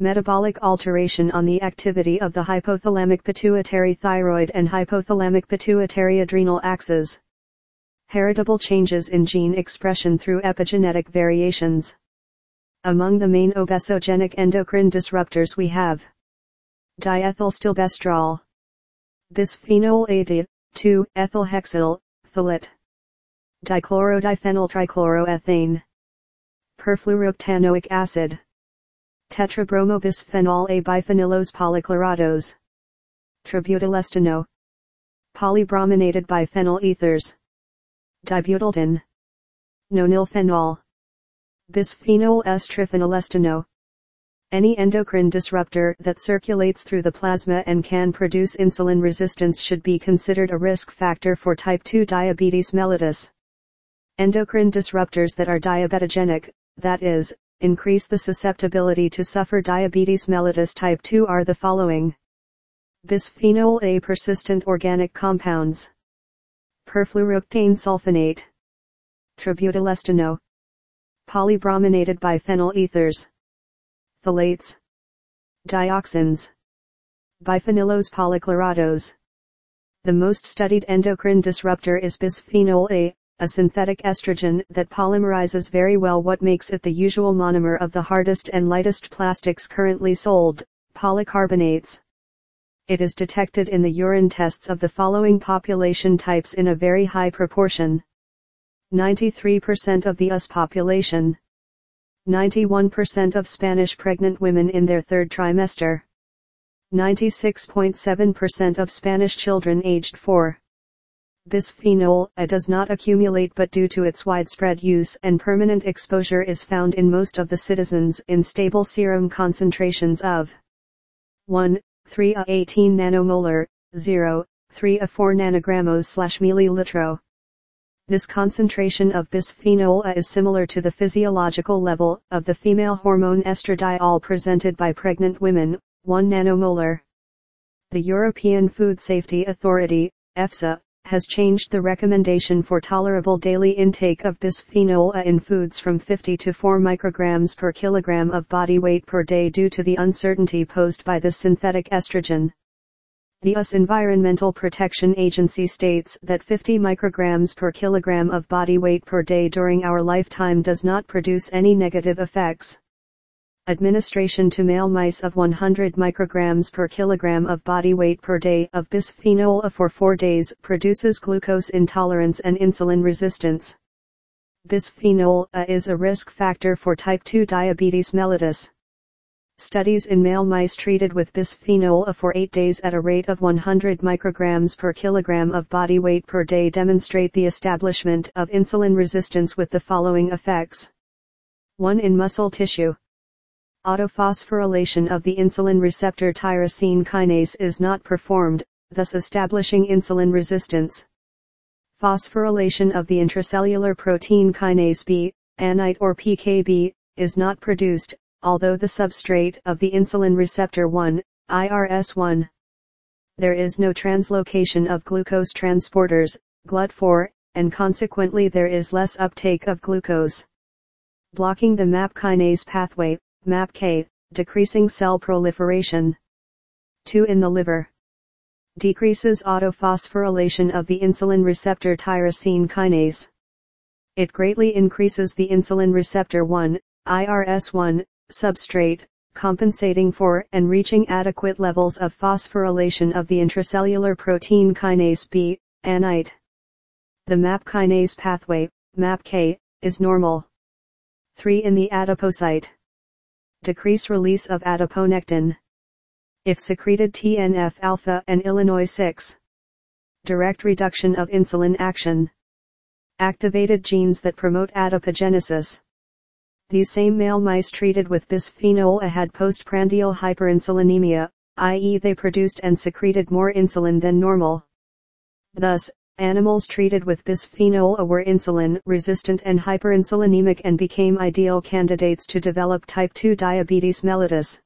metabolic alteration on the activity of the hypothalamic pituitary thyroid and hypothalamic pituitary adrenal axes. Heritable changes in gene expression through epigenetic variations. Among the main obesogenic endocrine disruptors we have diethylstilbestrol, bisphenol A, 2, ethylhexyl, phthalate, dichlorodiphenyltrichloroethane, perfluorooctanoic acid tetrabromobisphenol A biphenylose polychloratoes. Tributylestano. Polybrominated biphenyl ethers. Dibutyltin. Nonylphenol. Bisphenol S triphenylestano. Any endocrine disruptor that circulates through the plasma and can produce insulin resistance should be considered a risk factor for type 2 diabetes mellitus. Endocrine disruptors that are diabetogenic, that is, increase the susceptibility to suffer diabetes mellitus type 2 are the following. Bisphenol A persistent organic compounds. Perfluorooctane sulfonate. Tributylestano. Polybrominated biphenyl ethers. Phthalates. Dioxins. Biphenylose polychloratoes. The most studied endocrine disruptor is bisphenol A, a synthetic estrogen that polymerizes very well what makes it the usual monomer of the hardest and lightest plastics currently sold, polycarbonates. It is detected in the urine tests of the following population types in a very high proportion. 93% of the US population. 91% of Spanish pregnant women in their third trimester. 96.7% of Spanish children aged 4 bisphenol A does not accumulate but due to its widespread use and permanent exposure is found in most of the citizens in stable serum concentrations of 1, 3 a 18 nanomolar, 0, 3 a 4 nanogramos slash millilitro. This concentration of bisphenol A is similar to the physiological level of the female hormone estradiol presented by pregnant women, 1 nanomolar. The European Food Safety Authority, EFSA, has changed the recommendation for tolerable daily intake of bisphenol A in foods from 50 to 4 micrograms per kilogram of body weight per day due to the uncertainty posed by this synthetic estrogen. The US Environmental Protection Agency states that 50 micrograms per kilogram of body weight per day during our lifetime does not produce any negative effects. Administration to male mice of 100 micrograms per kilogram of body weight per day of bisphenol A for 4 days produces glucose intolerance and insulin resistance. Bisphenol A is a risk factor for type 2 diabetes mellitus. Studies in male mice treated with bisphenol A for 8 days at a rate of 100 micrograms per kilogram of body weight per day demonstrate the establishment of insulin resistance with the following effects. 1 in muscle tissue. Autophosphorylation of the insulin receptor tyrosine kinase is not performed, thus establishing insulin resistance. Phosphorylation of the intracellular protein kinase B, ANITE or PKB, is not produced, although the substrate of the insulin receptor 1, IRS1. There is no translocation of glucose transporters, GLUT4, and consequently there is less uptake of glucose. Blocking the MAP kinase pathway, MAPK, decreasing cell proliferation. 2. In the liver. Decreases autophosphorylation of the insulin receptor tyrosine kinase. It greatly increases the insulin receptor 1, IRS1, substrate, compensating for and reaching adequate levels of phosphorylation of the intracellular protein kinase B, ANITE. The MAP kinase pathway, MAPK, is normal. 3. In the adipocyte. Decrease release of adiponectin. If secreted TNF alpha and Illinois 6. Direct reduction of insulin action. Activated genes that promote adipogenesis. These same male mice treated with bisphenol A had postprandial hyperinsulinemia, i.e. they produced and secreted more insulin than normal. Thus, animals treated with bisphenol A were insulin resistant and hyperinsulinemic and became ideal candidates to develop type 2 diabetes mellitus.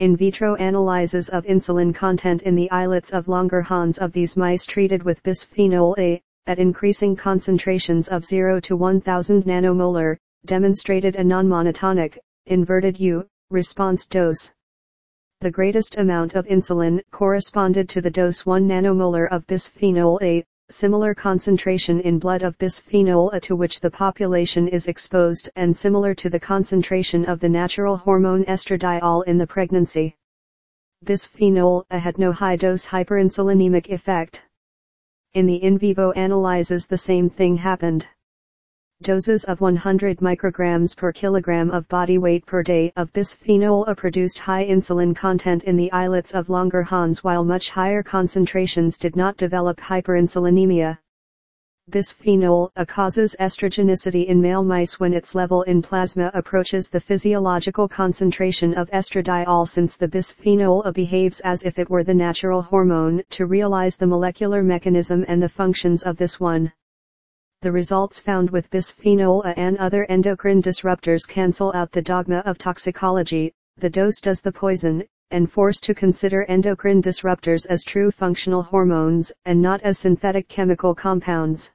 In vitro analyses of insulin content in the islets of Langerhans of these mice treated with bisphenol A, at increasing concentrations of 0 to 1000 nanomolar, demonstrated a non-monotonic, inverted U, response dose. The greatest amount of insulin corresponded to the dose 1 nanomolar of bisphenol A, similar concentration in blood of bisphenol A to which the population is exposed and similar to the concentration of the natural hormone estradiol in the pregnancy. Bisphenol A had no high-dose hyperinsulinemic effect. In the in vivo analyses the same thing happened doses of 100 micrograms per kilogram of body weight per day of bisphenol A produced high insulin content in the islets of Langerhans while much higher concentrations did not develop hyperinsulinemia. Bisphenol A causes estrogenicity in male mice when its level in plasma approaches the physiological concentration of estradiol since the bisphenol A behaves as if it were the natural hormone to realize the molecular mechanism and the functions of this one the results found with bisphenol A and other endocrine disruptors cancel out the dogma of toxicology, the dose does the poison, and force to consider endocrine disruptors as true functional hormones and not as synthetic chemical compounds.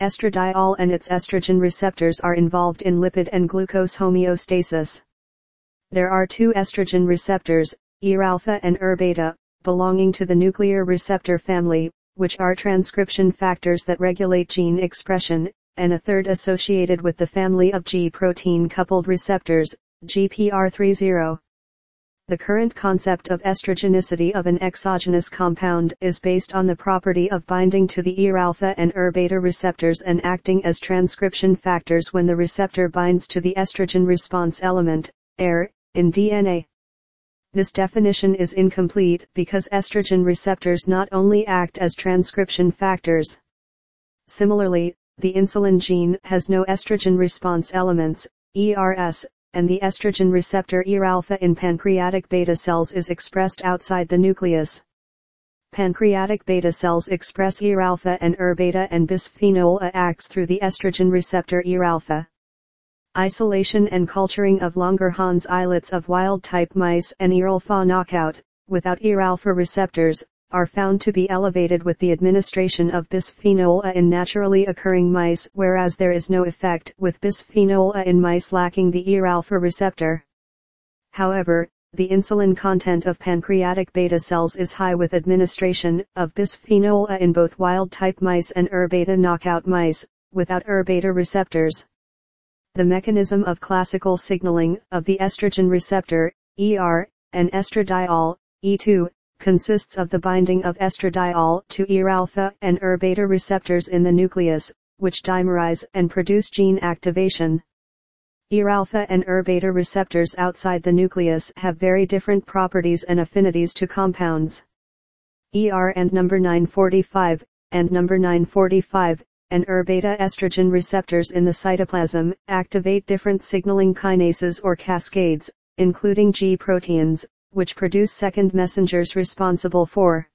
Estradiol and its estrogen receptors are involved in lipid and glucose homeostasis. There are two estrogen receptors, ER-alpha and ER-beta, belonging to the nuclear receptor family, which are transcription factors that regulate gene expression, and a third associated with the family of G protein coupled receptors, GPR30. The current concept of estrogenicity of an exogenous compound is based on the property of binding to the ER-alpha and ER-beta receptors and acting as transcription factors when the receptor binds to the estrogen response element, ER, in DNA. This definition is incomplete because estrogen receptors not only act as transcription factors. Similarly, the insulin gene has no estrogen response elements, ERS, and the estrogen receptor ER-alpha in pancreatic beta cells is expressed outside the nucleus. Pancreatic beta cells express ER-alpha and ER-beta and bisphenol A acts through the estrogen receptor ER-alpha. Isolation and culturing of Langerhans islets of wild-type mice and ER-alpha knockout, without ER-alpha receptors, are found to be elevated with the administration of bisphenol A in naturally occurring mice whereas there is no effect with bisphenol A in mice lacking the ER-alpha receptor. However, the insulin content of pancreatic beta cells is high with administration of bisphenol A in both wild-type mice and ER-beta knockout mice, without ER-beta receptors. The mechanism of classical signaling of the estrogen receptor, ER, and estradiol, E2, consists of the binding of estradiol to ER-alpha and ER-beta receptors in the nucleus, which dimerize and produce gene activation. ER-alpha and ER-beta receptors outside the nucleus have very different properties and affinities to compounds. ER and number 945, and number 945, and ER-beta estrogen receptors in the cytoplasm activate different signaling kinases or cascades, including G proteins, which produce second messengers responsible for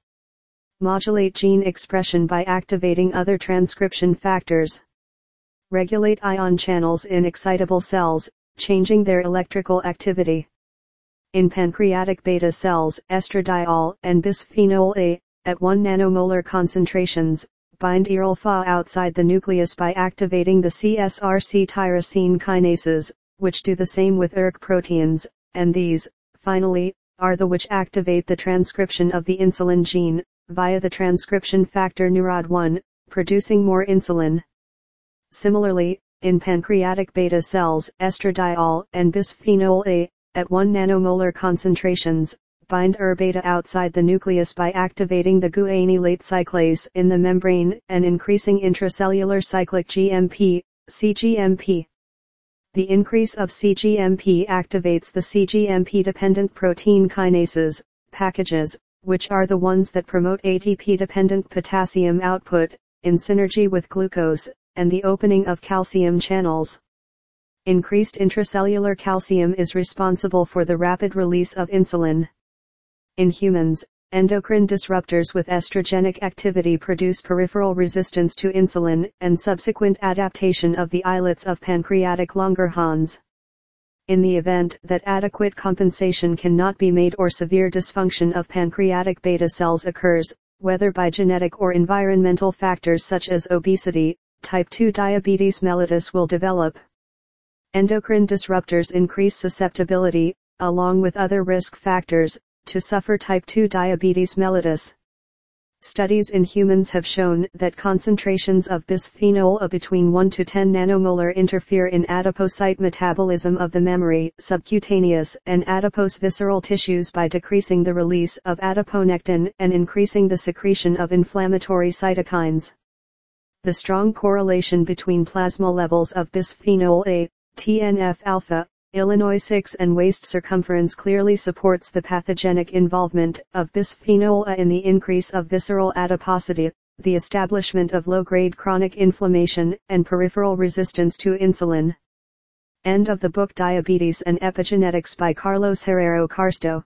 modulate gene expression by activating other transcription factors. Regulate ion channels in excitable cells, changing their electrical activity. In pancreatic beta cells, estradiol and bisphenol A, at 1 nanomolar concentrations, bind ER-alpha outside the nucleus by activating the CSRC tyrosine kinases, which do the same with ERK proteins, and these, finally, are the which activate the transcription of the insulin gene, via the transcription factor NUROD1, producing more insulin. Similarly, in pancreatic beta cells, estradiol and bisphenol A, at 1 nanomolar concentrations, bind ER-beta outside the nucleus by activating the guanylate cyclase in the membrane and increasing intracellular cyclic GMP, CGMP. The increase of CGMP activates the CGMP-dependent protein kinases, packages, which are the ones that promote ATP-dependent potassium output, in synergy with glucose, and the opening of calcium channels. Increased intracellular calcium is responsible for the rapid release of insulin. In humans, endocrine disruptors with estrogenic activity produce peripheral resistance to insulin and subsequent adaptation of the islets of pancreatic Langerhans. In the event that adequate compensation cannot be made or severe dysfunction of pancreatic beta cells occurs, whether by genetic or environmental factors such as obesity, type 2 diabetes mellitus will develop. Endocrine disruptors increase susceptibility, along with other risk factors, to suffer type 2 diabetes mellitus. Studies in humans have shown that concentrations of bisphenol A between 1 to 10 nanomolar interfere in adipocyte metabolism of the mammary, subcutaneous, and adipose visceral tissues by decreasing the release of adiponectin and increasing the secretion of inflammatory cytokines. The strong correlation between plasma levels of bisphenol A, TNF-alpha, Illinois 6 and waist circumference clearly supports the pathogenic involvement of bisphenol A in the increase of visceral adiposity, the establishment of low-grade chronic inflammation, and peripheral resistance to insulin. End of the book Diabetes and Epigenetics by Carlos Herrero Carsto.